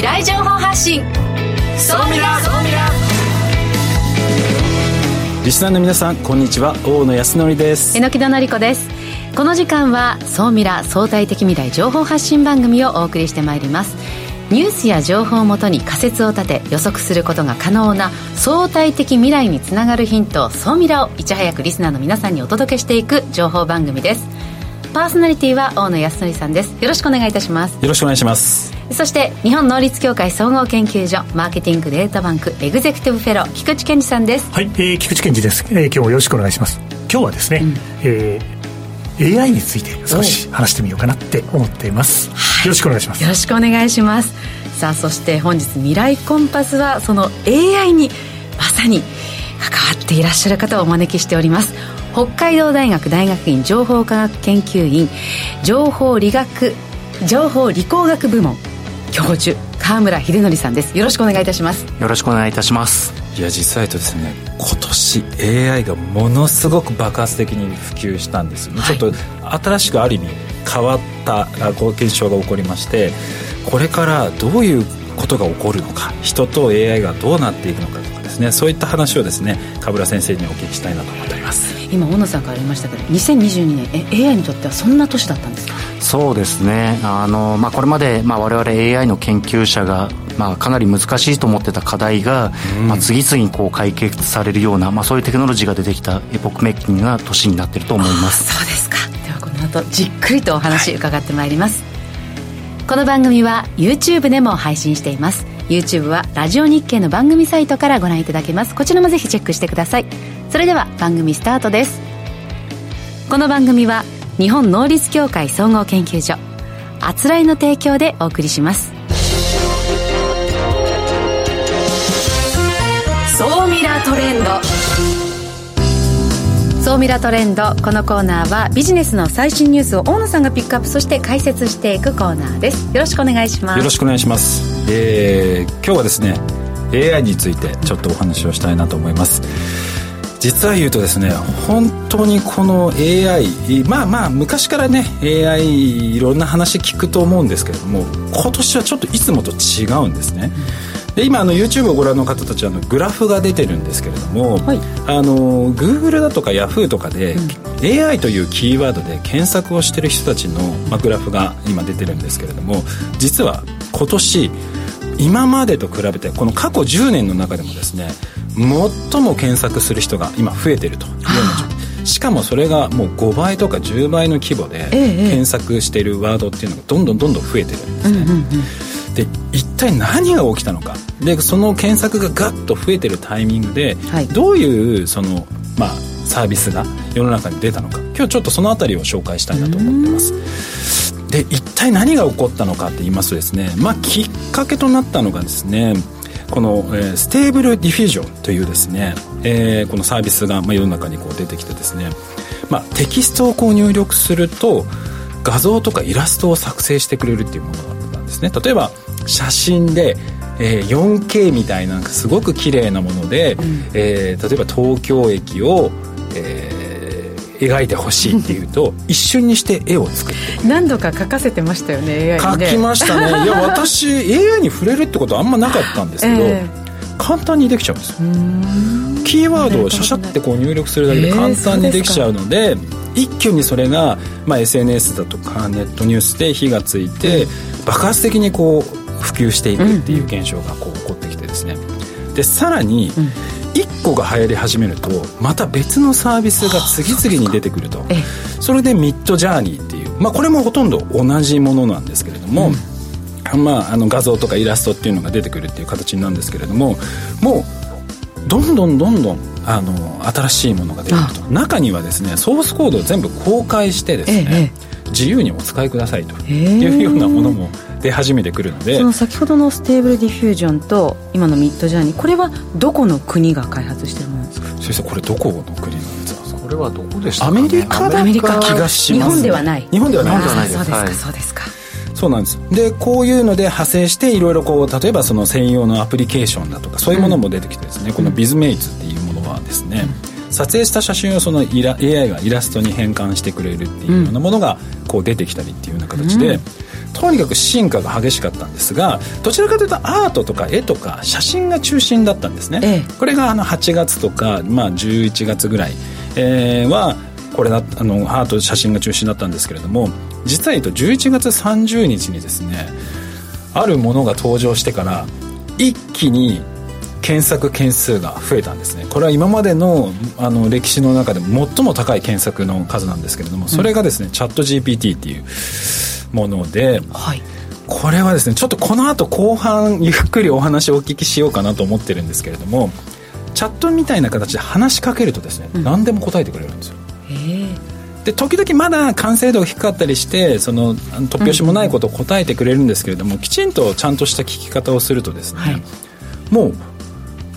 未来情報発信。そうみらそうみらリスナーの皆さんこんにちは。大野康則です。榎木戸紀子です。この時間は総ミラ相対的未来情報発信番組をお送りしてまいります。ニュースや情報をもとに仮説を立て予測することが可能な相対的未来につながるヒント総ミラをいち早くリスナーの皆さんにお届けしていく情報番組ですパーソナリティは大野康則さんです。よろしくお願いいたします。よろしくお願いします。そして日本能率協会総合研究所マーケティングデータバンクエグゼクティブフェロー菊池健二さんです。はい、えー、菊池健二です、えー、今日もよろしくお願いします。今日はですね、うん、えー、AI について少し話してみようかなって思っています、はい、よろしくお願いします。よろしくお願いします。さあそして本日未来コンパスはその AI にまさに関わっていらっしゃる方をお招きしております北海道大学大学院情報科学研究院情報理学情報理工学部門教授川村秀則さんです。よろしくお願いいたします。よろしくお願いいたします。いや実際とですね今年 AI がものすごく爆発的に普及したんです、はい、ちょっと新しくある意味変わったこう現象が起こりましてこれからどういうことが起こるのか人と AI がどうなっていくのかとかですねそういった話をですね川村先生にお聞きしたいなと思っております今小野さんからありましたけど2022年え AI にとってはそんな年だったんですか？そうですね。あの、まあ、これまで、まあ、我々 AI の研究者が、まあ、かなり難しいと思ってた課題が、うん、まあ、次々にこう解決されるような、まあ、そういうテクノロジーが出てきたエポックメイキングな年になっていると思います。そうですか。ではこの後じっくりとお話伺ってまいります、はい、この番組は YouTube でも配信しています。YouTube はラジオ日経の番組サイトからご覧いただけます。こちらもぜひチェックしてくださいそれでは番組スタートです。この番組は日本能率協会総合研究所あつらいの提供でお送りします。総ミラトレンド。総ミラトレンドこのコーナーはビジネスの最新ニュースを大野さんがピックアップそして解説していくコーナーです。よろしくお願いします。よろしくお願いします。えー、今日はですね AI についてちょっとお話をしたいなと思います実は言うとですね本当にこの AI まあまあ昔からね AI いろんな話聞くと思うんですけれども今年はちょっといつもと違うんですね、で今あの YouTube をご覧の方たちはあのグラフが出てるんですけれども、はい、あの Google だとか Yahoo とかで、うん、AI というキーワードで検索をしてる人たちの、まあ、グラフが今出てるんですけれども実は今年今までと比べてこの過去10年の中でもですね最も検索する人が今増えてると。いうようなしかもそれがもう5倍とか10倍の規模で検索しているワードっていうのがどんどんどんどん増えてるんですね、で一体何が起きたのか。でその検索がガッと増えてるタイミングで、はい、どういうそのまあサービスが世の中に出たのか。今日ちょっとその辺りを紹介したいなと思ってます。で一体何が起こったのかって言いますとですねまあきっかけとなったのがですねこの、えー、 Stable Diffusion というですね、えー、このサービスが、まあ、世の中にこう出てきてですね、まあ、テキストをこう入力すると画像とかイラストを作成してくれるっていうものだったんですね。例えば写真でえー、4K みたいなすごく綺麗なもので、うん、えー、例えば東京駅を、えー描いてほしいっていうと 一瞬にして絵を作って何度か描かせてましたよね AI にね。描きましたね。いや私 AI に触れるってことはあんまなかったんですけど、えー、簡単にできちゃうんですよ。キーワードをシャシャってこう入力するだけで簡単にできちゃうので,、一挙にそれが、まあ、SNS だとかネットニュースで火がついて、爆発的にこう普及していくっていう現象がこう起こってきてですね。でさらに、うん1個が流行り始めるとまた別のサービスが次々に出てくると。それでミッドジャーニーっていう、まあ、これもほとんど同じものなんですけれども、うん、まあ、あの画像とかイラストっていうのが出てくるっていう形なんですけれどももうどんどんどんどんあの新しいものが出てくると。中にはですねソースコードを全部公開してですね、自由にお使いくださいというようなものも出始めてくるのでその先ほどの Stable Diffusion と今の Midjourney これはどこの国が開発してるものですか？先生これどこの国なんですか？これはどこでしたか、ね、アメリカだった気がします、日本ではない。日本ではない。そうですか、はい、そうですか。そうなんです。でこういうので派生していろいろこう例えばその専用のアプリケーションだとかそういうものも出てきてですね、うん、このビズメイツっていうものはですね、うん、撮影した写真をそのイラ AI がイラストに変換してくれるっていうようなものがこう出てきたりっていうような形で、とにかく進化が激しかったんですがどちらかというとアートとか絵とか写真が中心だったんですね、ええ、これがあの8月とか、まあ、11月ぐらい、えー、はこれだあのアート写真が中心だったんですけれども実は言うと11月30日にですねあるものが登場してから一気に検索件数が増えたんですね。これは今までのあの歴史の中でも最も高い検索の数なんですけれどもそれがですね、うん、チャット GPT っていうもので、はい、これはですねちょっとこの後後半ゆっくりお話をお聞きしようかなと思ってるんですけれどもチャットみたいな形で話しかけるとですね、うん、何でも答えてくれるんですよ。で時々まだ完成度が低かったりしてその突拍子もないことを答えてくれるんですけれども、うん、きちんとちゃんとした聞き方をするとですね、はい、もう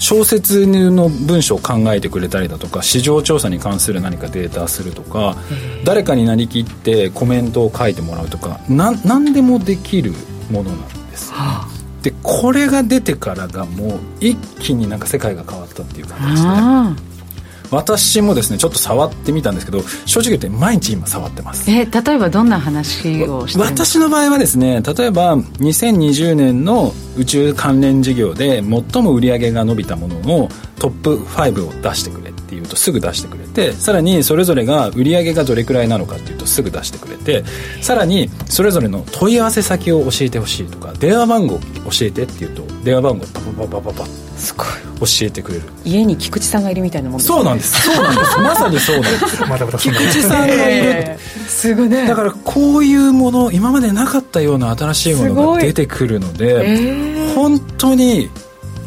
小説の文章を考えてくれたりだとか市場調査に関する何かデータするとか誰かになりきってコメントを書いてもらうとか何でもできるものなんです、はあ、でこれが出てからがもう一気になんか世界が変わったっていう感じで私もですねちょっと触ってみたんですけど正直言って毎日今触ってます。え例えばどんな話をして私の場合はですね例えば2020年の宇宙関連事業で最も売り上げが伸びたもののトップ5を出してくれっていうとすぐ出してくれてさらにそれぞれが売り上げがどれくらいなのかっていうとすぐ出してくれてさらにそれぞれの問い合わせ先を教えてほしいとか電話番号教えてっていうと電話番号パパパパパパすごい。教えてくれる。家に菊池さんがいるみたいなもんね、そうなんです。そうなんです。まさにそうなんです。まだまだ菊池さんがいる、えー、すごい。ねだからこういうもの今までなかったような新しいものが出てくるので、えー、本当に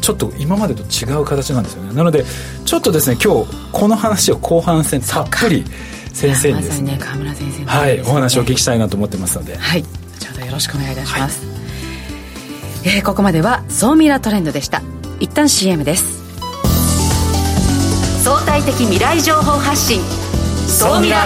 ちょっと今までと違う形なんですよね。なのでちょっとですね今日この話を後半戦たっぷり先生にですねね川村先生、ね、はいお話をお聞きしたいなと思ってますので。はい。後ほどよろしくお願いいたします、はい、えー、ここまでは総ミラートレンドでした。一旦 CM です。相対的未来情報発信。総ミラ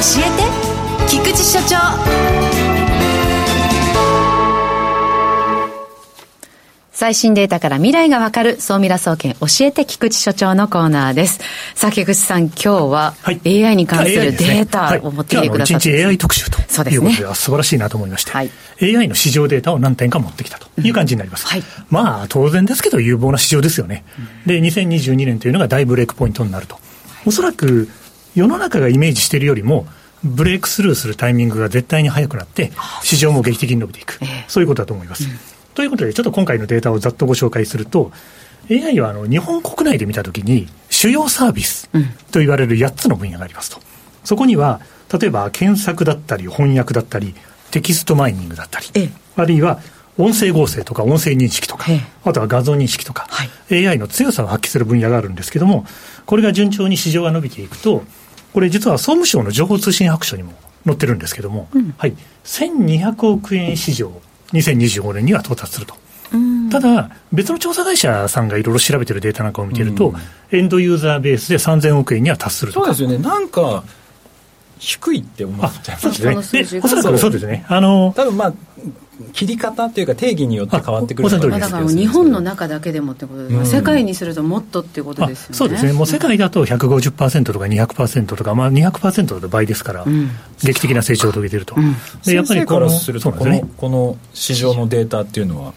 教えて。菊池所長。最新データから未来がわかる。総ミラ総研教えて。菊池所長のコーナーです。さあ、菊池さん、今日は AI に関するデータを持ってきてくださって、はい、1日 AI 特集ということでは素晴らしいなと思いまして、はい、AI の市場データを何点か持ってきたという感じになります。うんはい、まあ、当然ですけど有望な市場ですよね。で、2022年というのが大ブレイクポイントになると。おそらく世の中がイメージしているよりも、ブレイクスルーするタイミングが絶対に早くなって、市場も劇的に伸びていく、そういうことだと思います。うん。ということで、ちょっと今回のデータをざっとご紹介すると、AI はあの日本国内で見たときに、主要サービスと言われる8つの分野がありますと。そこには、例えば検索だったり、翻訳だったり、テキストマイニングだったり、あるいは音声合成とか音声認識とか、あとは画像認識とか、はい、AI の強さを発揮する分野があるんですけども、これが順調に市場が伸びていくと、これ実は総務省の情報通信白書にも載ってるんですけども、うん、はい、1200億円市場2025年には到達すると。ただ、別の調査会社さんがいろいろ調べてるデータなんかを見てると、エンドユーザーベースで3000億円には達するとそうですよね、なんか、低いって思っちゃいます。ね。で、おそらくそうですね。あの、多分まあ、切り方というか定義によって変わってくるだから日本の中だけでもってことです、うん、世界にするともっとっていうことですよね。そうですね。もう世界だと150%とか200%とか、まあ、200%の倍ですから、うん、劇的な成長を遂げてると、うん、でやっぱりこのするとこのこの市場のデータっていうのは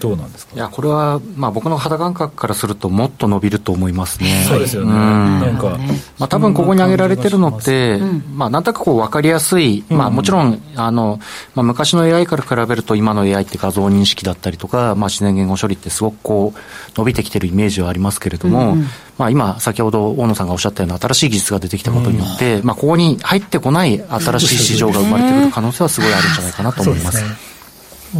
どうなんですか？いやこれは、まあ、僕の肌感覚からするともっと伸びると思いますね。そうですよね、うん、なんか、まあ、多分ここに挙げられてるのって、まあ、なんとなくこう分かりやすい、まあ、もちろんあの、まあ、昔の AI から比べると今の AI って画像認識だったりとか、まあ、自然言語処理ってすごくこう伸びてきてるイメージはありますけれども、うんうん。まあ、今、先ほど大野さんがおっしゃったような新しい技術が出てきたことによって、うん、まあ、ここに入ってこない新しい市場が生まれてくる可能性はすごいあるんじゃないかなと思います。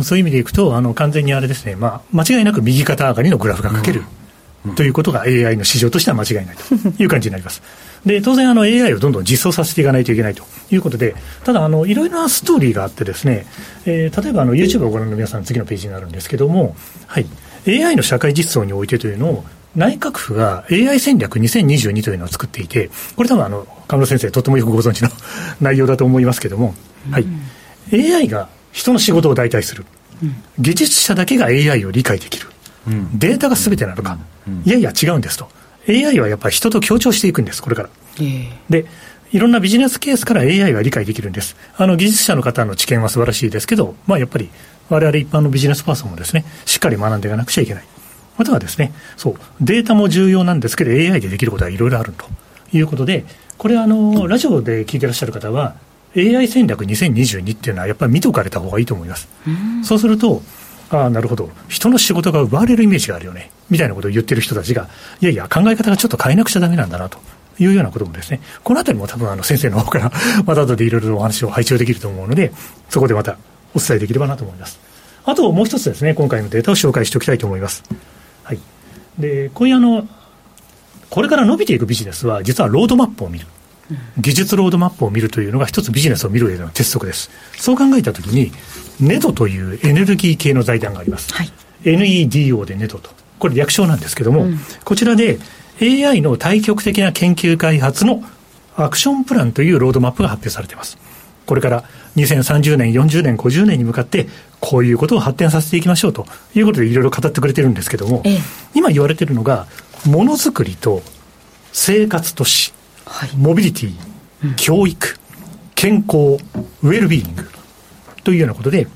そういう意味でいくと、あの完全にあれですね、まあ、間違いなく右肩上がりのグラフが書ける、うん、ということが AI の市場としては間違いないと。いう感じになります。で当然あの、AI をどんどん実装させていかないといけないということで、ただあの、いろいろなストーリーがあって、ですね、えー、例えばあの YouTube をご覧の皆さん、次のページになるんですけども、はい、AI の社会実装においてというのを、内閣府が AI 戦略2022というのを作っていて、これ多分あの、河村先生、とてもよくご存知の 内容だと思いますけども、はい、AI が人の仕事を代替する、技術者だけが AI を理解できる、データがすべてなのか、いやいや違うんですと。AI はやっぱり人と協調していくんです、これから。で、いろんなビジネスケースから AI は理解できるんです。あの技術者の方の知見は素晴らしいですけど、まあ、やっぱり我々一般のビジネスパーソンもですね、しっかり学んでいかなくちゃいけない。またはですね、そう、データも重要なんですけど、AI でできることはいろいろあるということで、これあの、ラジオで聞いてらっしゃる方は、AI 戦略2022っていうのはやっぱり見ておかれた方がいいと思います。うそうすると、ああ、なるほど、人の仕事が奪われるイメージがあるよね、みたいなことを言ってる人たちが、いやいや、考え方がちょっと変えなくちゃだめなんだなと。いうようなこともですね、このあたりも多分あの先生の方から また後でいろいろお話を拝聴できると思うので、そこでまたお伝えできればなと思います。あともう一つですね、今回のデータを紹介しておきたいと思います。はい。で、こういうあの、これから伸びていくビジネスは、実はロードマップを見る。技術ロードマップを見るというのが一つビジネスを見る上での鉄則です。そう考えたときに、ネドというエネルギー系の財団があります。はい、NEDO でネドと。これ略称なんですけども、うん、こちらで AI の対極的な研究開発のアクションプランというロードマップが発表されています。これから2030年、40年、50年に向かって、こういうことを発展させていきましょうということでいろいろ語ってくれてるんですけども、ええ、今言われてるのが、ものづくりと生活都市、はい、モビリティ、うん、教育、健康、ウェルビーイングというようなことで、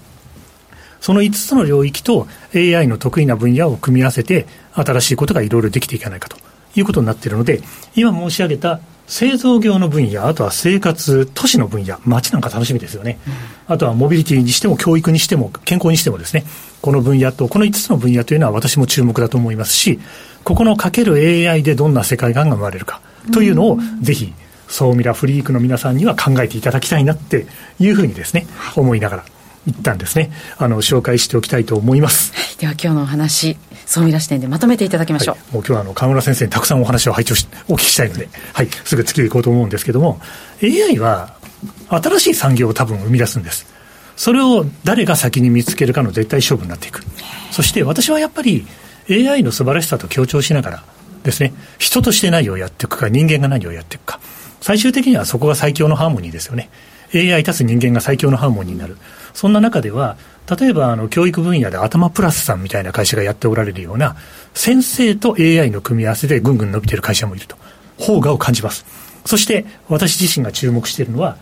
その5つの領域と AI の得意な分野を組み合わせて、新しいことがいろいろできていかないかということになっているので、今申し上げた製造業の分野、あとは生活、都市の分野、街なんか楽しみですよね、うん、あとはモビリティにしても、教育にしても、健康にしてもですね、この分野と、この5つの分野というのは私も注目だと思いますし、ここのかける AI でどんな世界観が生まれるか。というのを、ぜひ、総ミラフリークの皆さんには考えていただきたいなっていうふうにですね、思いながら。一旦ですね、あの、紹介しておきたいと思います。では今日のお話、総見出し点でまとめていただきましょう。はい、もう今日はあの、河村先生にたくさんお話を拝聴し、お聞きしたいので、はい、すぐ次へ行こうと思うんですけども、AI は新しい産業を多分生み出すんです。それを誰が先に見つけるかの絶対勝負になっていく。そして私はやっぱり AI の素晴らしさと強調しながらですね、人として何をやっていくか、人間が何をやっていくか。最終的にはそこが最強のハーモニーですよね。AI 足す人間が最強のハーモニーになる。そんな中では、例えばあの教育分野で頭プラスさんみたいな会社がやっておられるような、先生と AI の組み合わせでぐんぐん伸びてる会社もいると。方がを感じます。そして私自身が注目しているのは、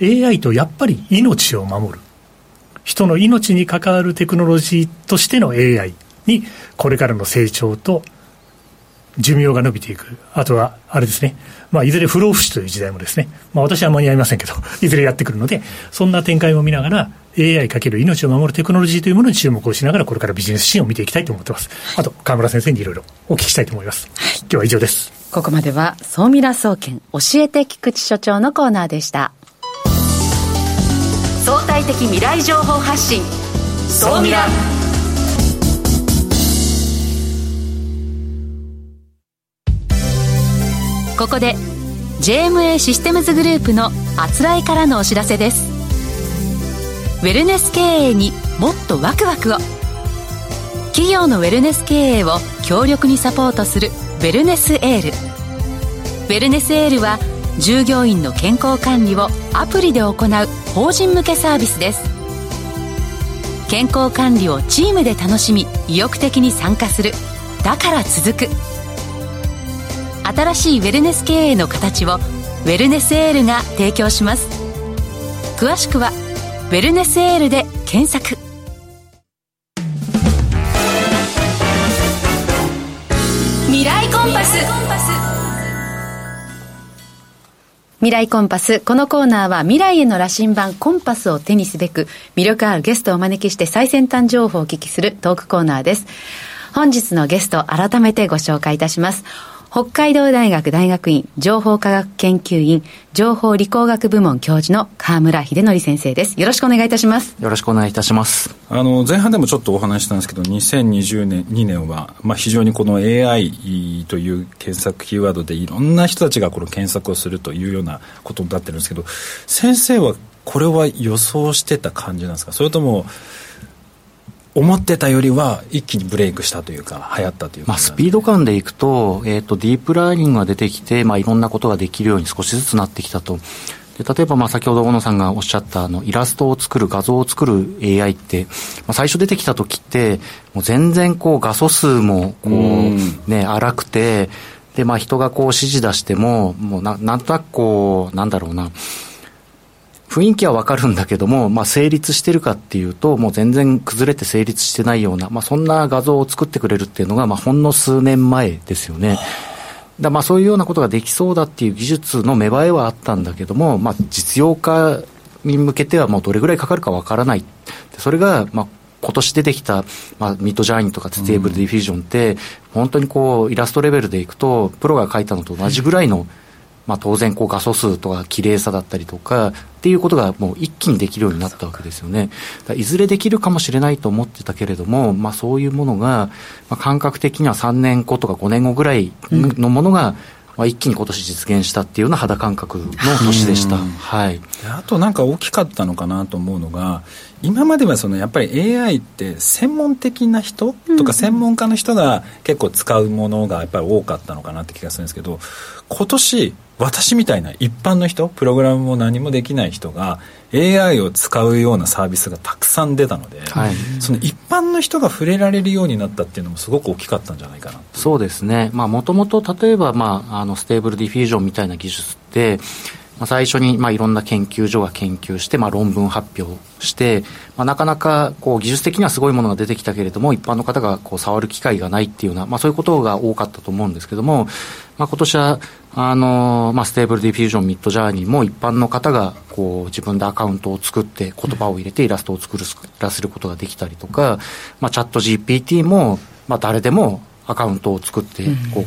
AI とやっぱり命を守る。人の命に関わるテクノロジーとしての AI に、これからの成長と寿命が伸びていく。あとは、あれですね。まあ、いずれ不老不死という時代もですね、まあ、私は間に合いませんけど、いずれやってくるので、そんな展開も見ながら、AI かける命を守るテクノロジーというものに注目をしながら、これからビジネスシーンを見ていきたいと思ってます。あと、河村先生にいろいろお聞きしたいと思います。はい、今日は以上です。ここまでは、総ミラ総研教えて菊池所長のコーナーでした。相対的未来情報発信、総ミラ。ここで JMA システムズグループのあつらいからのお知らせです。ウェルネス経営にもっとワクワクを。企業のウェルネス経営を強力にサポートするウェルネスエール。ウェルネスエールは従業員の健康管理をアプリで行う法人向けサービスです。健康管理をチームで楽しみ意欲的に参加する。だから続く。新しいウェルネス経営の形をウェルネスエールが提供します詳しくは「ウェルネスエール」で検索未来コンパス未来コンパス。このコーナーは未来への羅針盤コンパスを手にすべく魅力あるゲストをお招きして最先端情報をお聞きするトークコーナーです。本日のゲスト改めてご紹介いたします。北海道大学大学院情報科学研究院情報理工学部門教授の河村秀則先生です。よろしくお願いいたします。よろしくお願いいたします。あの、前半でもちょっとお話したんですけど、2020年、2年は、まあ、非常にこの AI という検索キーワードでいろんな人たちがこの検索をするというようなことになってるんですけど、先生はこれは予想してた感じなんですか？それとも、思ってたよりは一気にブレイクしたというか、流行ったというか、まあ、スピード感でいくと、えっ、ー、と、ディープラーニングが出てきて、まあ、いろんなことができるように少しずつなってきたと。で例えば、まあ、先ほど小野さんがおっしゃった、あの、イラストを作る、画像を作る AI って、まあ、最初出てきた時って、もう全然こう、画素数も、こう、ね、荒くて、で、まあ、人がこう指示出しても、もうな、なんとなくこう、なんだろうな、雰囲気はわかるんだけども、まあ、成立してるかっていうと、もう全然崩れて成立してないような、まあ、そんな画像を作ってくれるっていうのが、まあ、ほんの数年前ですよね。だまあそういうようなことができそうだっていう技術の芽生えはあったんだけども、まあ、実用化に向けてはもうどれぐらいかかるかわからない。それが、まあ、今年出てきた、まあ、 Midjourney とか Stable Diffusion って、本当にこう、イラストレベルでいくと、プロが書いたのと同じぐらいの、まあ、当然こう画素数とか綺麗さだったりとかっていうことがもう一気にできるようになったわけですよね。いずれできるかもしれないと思ってたけれども、まあ、そういうものが、まあ、感覚的には3年後とか5年後ぐらいのものが、うんまあ、一気に今年実現したっていうような肌感覚の年でした、はい、あとなんか大きかったのかなと思うのが今まではそのやっぱり AI って専門的な人とか専門家の人が結構使うものがやっぱり多かったのかなって気がするんですけど今年私みたいな一般の人プログラムも何もできない人が AI を使うようなサービスがたくさん出たので、はい、その一般の人が触れられるようになったっていうのもすごく大きかったんじゃないかなそうですね。もともと例えば、まあ、あの Stable Diffusion みたいな技術ってまあ、最初にまあいろんな研究所が研究して、まあ、論文発表して、まあ、なかなかこう技術的にはすごいものが出てきたけれども一般の方がこう触る機会がないっていうような、まあ、そういうことが多かったと思うんですけども、まあ、今年はあの、まあ、 Stable Diffusion Midjourney も一般の方がこう自分でアカウントを作って言葉を入れてイラストを作らせることができたりとか、まあ、 ChatGPT も、まあ、誰でもアカウントを作ってこう、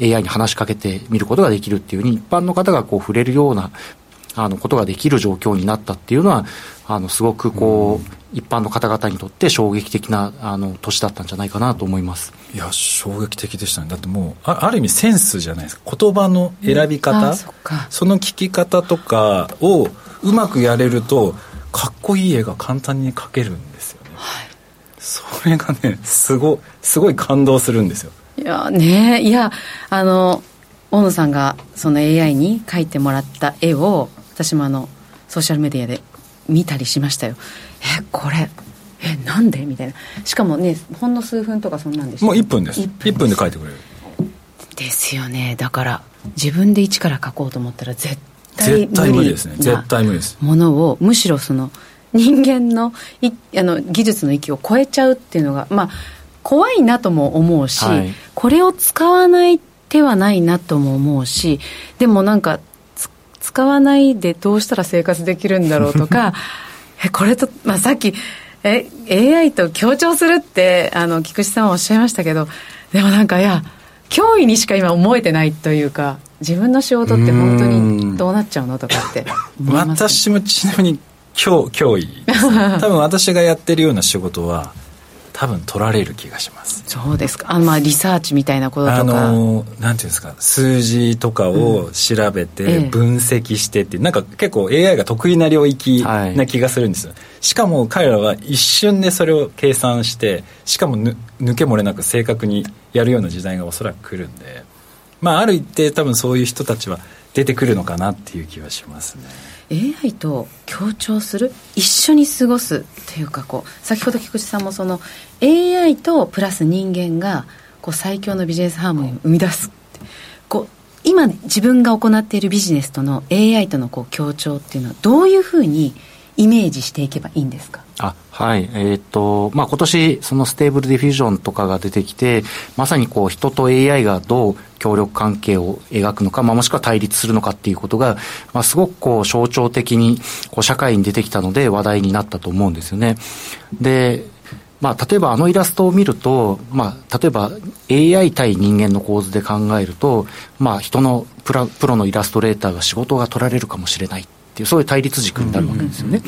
AI に話しかけてみることができるっていうふうに一般の方がこう触れるようなあのことができる状況になったっていうのはあのすごくこう、一般の方々にとって衝撃的なあの年だったんじゃないかなと思います。いや衝撃的でしたね。だってもうあある意味センスじゃないですか。言葉の選び方、うん、そその聞き方とかをうまくやれるとかっこいい絵が簡単に描けるんですよね、はい、それがねすごすごい感動するんですよいやねいやあの大野さんがその AI に描いてもらった絵を私もあのソーシャルメディアで見たりしましたよ。えこれえなんで？みたいな。しかもねほんの数分とかそんなんでしょもう1分です。1分 ,1 分で書いてくれる。ですよね。だから自分で一から書こうと思ったら絶対無理ですね。絶対無理です。ものをむしろその人間のいあの技術の域を超えちゃうっていうのがまあ怖いなとも思うし、はい、これを使わない手はないなとも思うしでもなんか使わないでどうしたら生活できるんだろうとか えこれと、まあ、さっきえ AI と協調するってあの菊池さんはおっしゃいましたけどでもなんかいや脅威にしか今思えてないというか自分の仕事って本当にどうなっちゃうのとかって私もちなみに脅脅威 多分私がやってるような仕事は多分取られる気がします。そうですか。あまあリサーチみたいなこととか。あのなんていうんですか。数字とかを調べて分析してって、うんええ、なんか結構 AI が得意な領域な気がするんですよ、はい、しかも彼らは一瞬でそれを計算してしかも抜け漏れなく正確にやるような時代がおそらく来るんで。まあある一定多分そういう人たちは出てくるのかなっていう気はしますね AI と協調する一緒に過ごすっていうかこう先ほど菊池さんもその AI とプラス人間がこう最強のビジネスハーモニーを生み出すこう今自分が行っているビジネスとの AI とのこう協調っていうのはどういうふうにイメージしていけばいいんですか？はい。えっ、ー、と、まあ、今年、その Stable Diffusion とかが出てきて、まさにこう、人と AI がどう協力関係を描くのか、まあ、もしくは対立するのかっていうことが、まあ、すごくこう、象徴的に、こう、社会に出てきたので話題になったと思うんですよね。で、まあ、例えばあのイラストを見ると、まあ、例えば AI 対人間の構図で考えると、まあ、人のプラプロのイラストレーターが仕事が取られるかもしれないっていう、そういう対立軸になるわけですよね。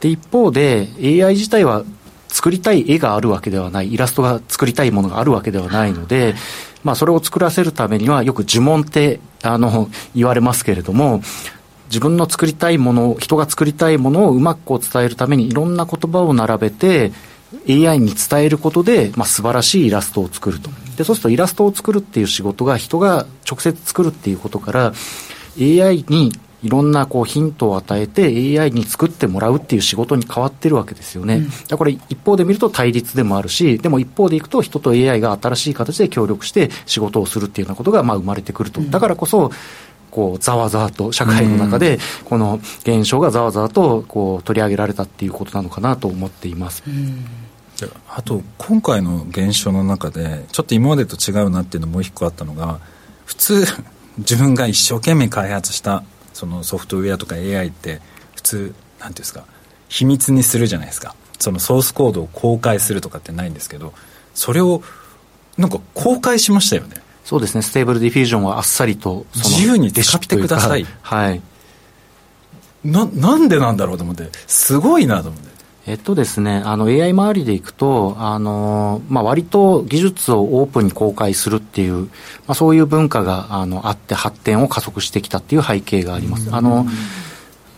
で、一方で AI 自体は作りたい絵があるわけではない、イラストが作りたいものがあるわけではないので、まあ、それを作らせるためには、よく呪文って、あの、言われますけれども、自分の作りたいもの、人が作りたいものをうまくこう伝えるために、いろんな言葉を並べて、AI に伝えることで、まあ、素晴らしいイラストを作ると。で、そうするとイラストを作るっていう仕事が人が直接作るっていうことから、AI にいろんなこうヒントを与えて AI に作ってもらうっていう仕事に変わってるわけですよね。うん、だから一方で見ると対立でもあるし、でも一方でいくと人と AI が新しい形で協力して仕事をするっていうようなことがまあ生まれてくると。だからこそ、こう、ざわざわと、社会の中で、この現象がざわざわと、こう、取り上げられたっていうことなのかなと思っています。あと、今回の現象の中で、ちょっと今までと違うなっていうのもう一個あったのが、普通、自分が一生懸命開発したそのソフトウェアとか AI って普通なんていうんですか秘密にするじゃないですか。そのソースコードを公開するとかってないんですけどそれをなんか公開しましたよね。そうですね。 Stable Diffusion はあっさりと自由に使ってください。はい。ななんでなんだろうと思ってすごいなと思ってえっとですね、あの AI 周りでいくと、あのまあ、割と技術をオープンに公開するっていう、まあ、そういう文化があのあって発展を加速してきたっていう背景があります。あの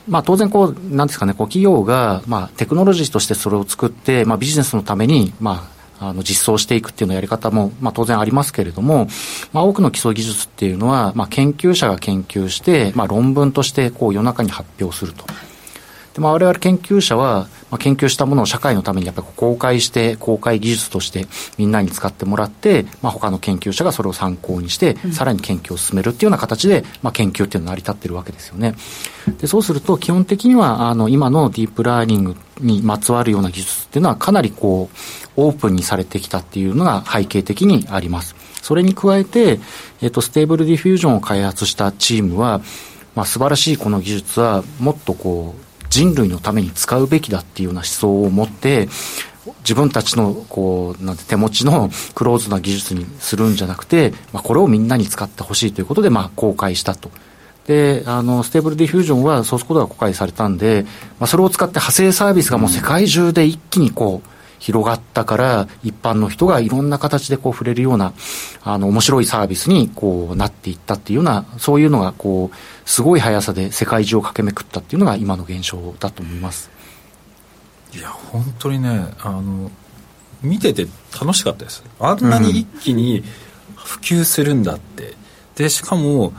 まあ、当然こう、なんですかね、こう企業が、まあ、テクノロジーとしてそれを作って、まあ、ビジネスのために、まあ、あの実装していくっていうのやり方も、まあ、当然ありますけれども、まあ、多くの基礎技術っていうのは、まあ、研究者が研究して、まあ、論文としてこう世の中に発表すると。でまあ、我々研究者は、まあ、研究したものを社会のためにやっぱり公開して、公開技術としてみんなに使ってもらって、まあ、他の研究者がそれを参考にして、さらに研究を進めるっていうような形で、まあ、研究っていうのが成り立ってるわけですよね。で、そうすると、基本的には、あの、今のディープラーニングにまつわるような技術っていうのは、かなりこう、オープンにされてきたっていうのが背景的にあります。それに加えて、えっと、 Stable Diffusion を開発したチームは、まあ、素晴らしいこの技術は、もっとこう、人類のために使うべきだっていうような思想を持って、自分たちのこうなんて手持ちのクローズな技術にするんじゃなくて、まあ、これをみんなに使ってほしいということで、まあ、公開したと。で、あの、ステーブルディフュージョンはソースコードが公開されたんで、まあ、それを使って派生サービスがもう世界中で一気にこう、広がったから、一般の人がいろんな形でこう触れるような、あの、面白いサービスにこうなっていったっていうような、そういうのがこう、すごい速さで世界中を駆け巡ったっていうのが今の現象だと思います。いや、本当にね、あの、見てて楽しかったです。あんなに一気に普及するんだって。うん、で、しかも、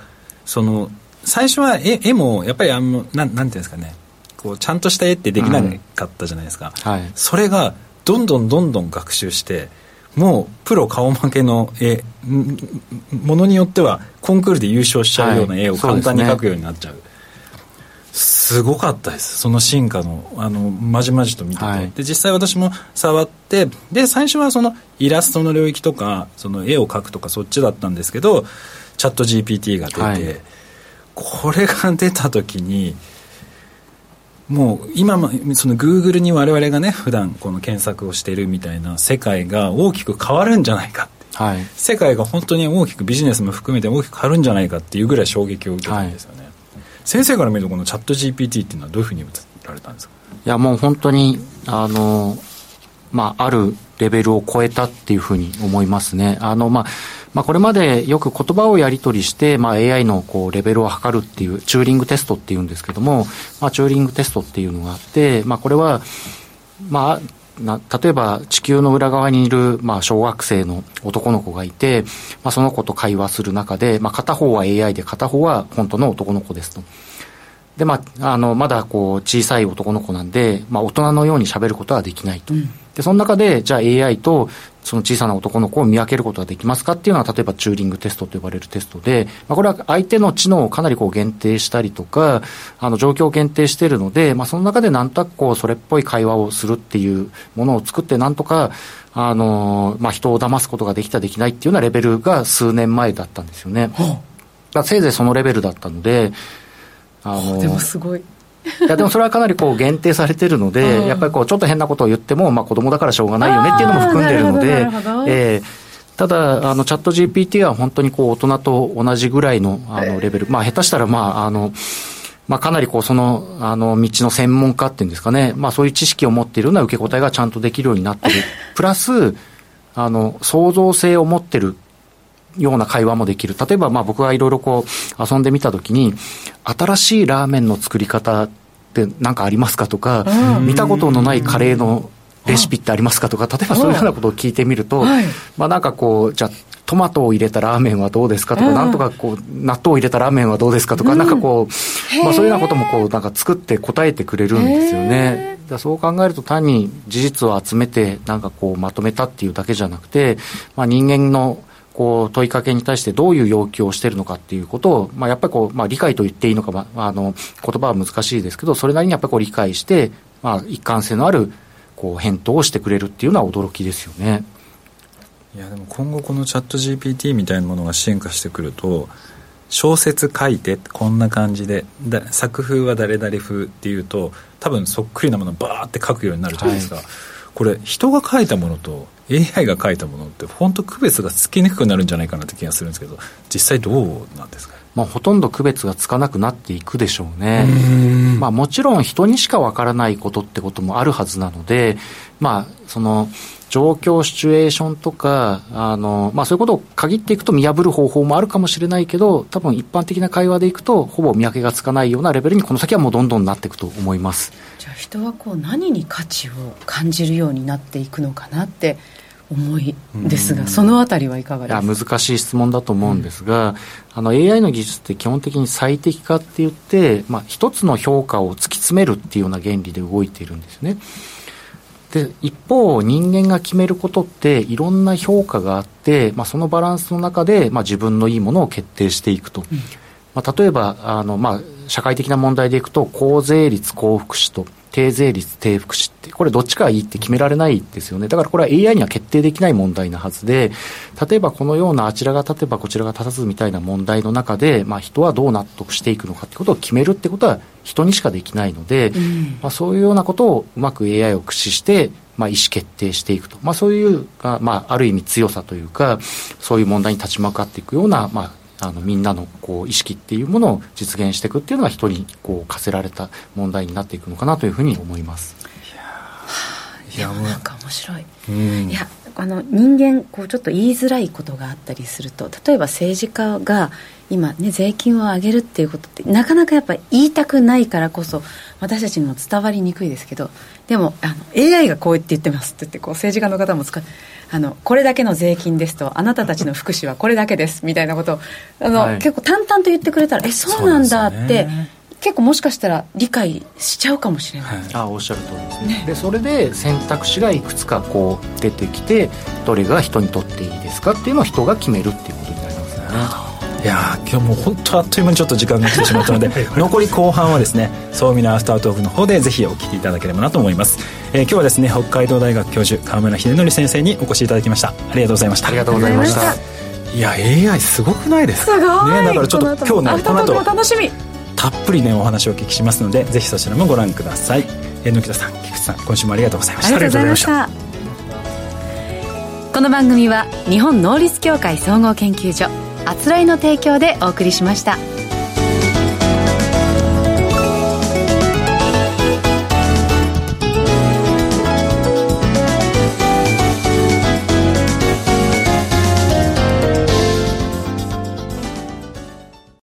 その、最初は絵絵も、やっぱりあの、なん、なんていうんですかね、こう、ちゃんとした絵ってできなかったじゃないですか。うんはい、それが、どんどんどんどん学習してもうプロ顔負けの絵ものによってはコンクールで優勝しちゃうような絵を簡単に描くようになっちゃう、はい、すごかったです。その進化のあのまじまじと見てて、はい、で実際私も触ってで最初はそのイラストの領域とかその絵を描くとかそっちだったんですけどチャット GPT が出て、はい、これが出た時にもう今もそのグーグルに我々がね普段この検索をしているみたいな世界が大きく変わるんじゃないかはい、世界が本当に大きくビジネスも含めて大きく変わるんじゃないかっていうぐらい衝撃を受けたんですよね、はい、先生から見るとこのチャット GPT っていうのはどういうふうに映られたんですか？いやもう本当にあのまああるレベルを超えたっていうふうに思いますね。あのまあまあ、これまでよく言葉をやり取りして、まあ、AI のこうレベルを測るっていう、チューリングテストっていうんですけども、まあ、チューリングテストっていうのがあって、まあ、これは、まあ、な例えば地球の裏側にいる、まあ、小学生の男の子がいて、まあ、その子と会話する中で、まあ、片方は AI で片方は本当の男の子ですと。で、まあ、あの、まだこう、小さい男の子なんで、まあ、大人のように喋ることはできないと。うん、で、その中で、じゃあ AI とその小さな男の子を見分けることができますかっていうのは、例えばチューリングテストと呼ばれるテストで、まあ、これは相手の知能をかなりこう限定したりとか、あの状況を限定しているので、まあ、その中でなんとなくこう、それっぽい会話をするっていうものを作って、なんとか、あの、まあ、人を騙すことができた、できないっていうようなレベルが数年前だったんですよね。はあ、せいぜいそのレベルだったので、あの、でもすごい。いやでもそれはかなりこう限定されてるので、うん、やっぱりこうちょっと変なことを言っても、まあ、子供だからしょうがないよねっていうのも含んでるので、えーただ、あの、チャット GPT は本当にこう、大人と同じぐらいの、あの、レベル。まあ、下手したら、まあ、あの、まあ、かなりこう、その、あの、道の専門家っていうんですかね。まあ、そういう知識を持っているような受け答えがちゃんとできるようになってる。プラス、あの、創造性を持ってるような会話もできる。例えば、まあ、僕がいろいろこう、遊んでみたときに、新しいラーメンの作り方って何かありますかとか、見たことのないカレーのレシピってありますかとか、例えばそういうようなことを聞いてみると、はい、まあなんかこう、じゃあ、トマトを入れたラーメンはどうですかとか、なんとかこう、納豆を入れたラーメンはどうですかとか、なんかこう、まあそういうようなこともこう、なんか作って答えてくれるんですよね。そう考えると単に事実を集めて、なんかこう、まとめたっていうだけじゃなくて、まあ人間のこう問いかけに対してどういう要求をしているのかっていうことを、まあ、やっぱりこう、まあ、理解と言っていいのか、まあ、あの言葉は難しいですけどそれなりにやっぱりこう理解して、まあ、一貫性のあるこう返答をしてくれるっていうのは驚きですよね。いやでも今後このチャット GPT みたいなものが進化してくると小説書いてこんな感じで作風は誰々風っていうと多分そっくりなものをバーって書くようになるじゃないですか、はい、これ人が書いたものと AI が書いたものって本当区別がつきにくくなるんじゃないかなって気がするんですけど実際どうなんですか？まあ、ほとんど区別がつかなくなっていくでしょうね。まあ、もちろん人にしかわからないことってこともあるはずなので、まあ、その、状況、シチュエーションとか、あの、まあそういうことを限っていくと見破る方法もあるかもしれないけど、多分一般的な会話でいくと、ほぼ見分けがつかないようなレベルにこの先はもうどんどんなっていくと思います。じゃあ人はこう何に価値を感じるようになっていくのかなって思いですが、そのあたりはいかがですか？難しい質問だと思うんですが、うん、あの AI の技術って基本的に最適化って言って、まあ、一つの評価を突き詰めるっていうような原理で動いているんですね。で一方人間が決めることっていろんな評価があって、まあ、そのバランスの中で、まあ、自分のいいものを決定していくと、うん、まあ、例えばあの、まあ、社会的な問題でいくと高税率高福祉と低税率、低福祉って、これどっちかがいいって決められないですよね。だからこれは AI には決定できない問題なはずで、例えばこのようなあちらが立てばこちらが立たずみたいな問題の中で、まあ人はどう納得していくのかってことを決めるってことは人にしかできないので、うん、まあそういうようなことをうまく AI を駆使して、まあ、意思決定していくと、まあ、そういう、まあ、ある意味強さというか、そういう問題に立ち向かっていくような、まあ、あのみんなのこう意識っていうものを実現していくっていうのが一人こう課せられた問題になっていくのかなというふうに思います。いやなんか面白い、うん、いやあの人間こうちょっと言いづらいことがあったりすると例えば政治家が今ね税金を上げるっていうことってなかなかやっぱり言いたくないからこそ私たちにも伝わりにくいですけどでもあの AI がこう言って言ってますって言ってこう政治家の方も使ってあのこれだけの税金ですとあなたたちの福祉はこれだけですみたいなことをあの、はい、結構淡々と言ってくれたらえそうなんだって、結構もしかしたら理解しちゃうかもしれない、はい、あおっしゃる通りですね、ね、でそれで選択肢がいくつかこう出てきてどれが人にとっていいですかっていうのを人が決めるっていうことになりますよねいや今日もう本当あっという間にちょっと時間が来てしまったので残り後半はですね総見のアフタートークの方でぜひお聞きいただければなと思います、えー、今日はですね北海道大学教授川村秀則先生にお越しいただきました。ありがとうございました。ありがとうございました。いや AI すごくないですか？ねだからちょっと今日ねこの後楽しみ。たっぷりねお話をお聞きしますのでぜひそちらもご覧ください。榎木田さん菊池さん今週もありがとうございました。ありがとうございました。この番組は日本能率協会総合研究所あつらいの提供でお送りしました。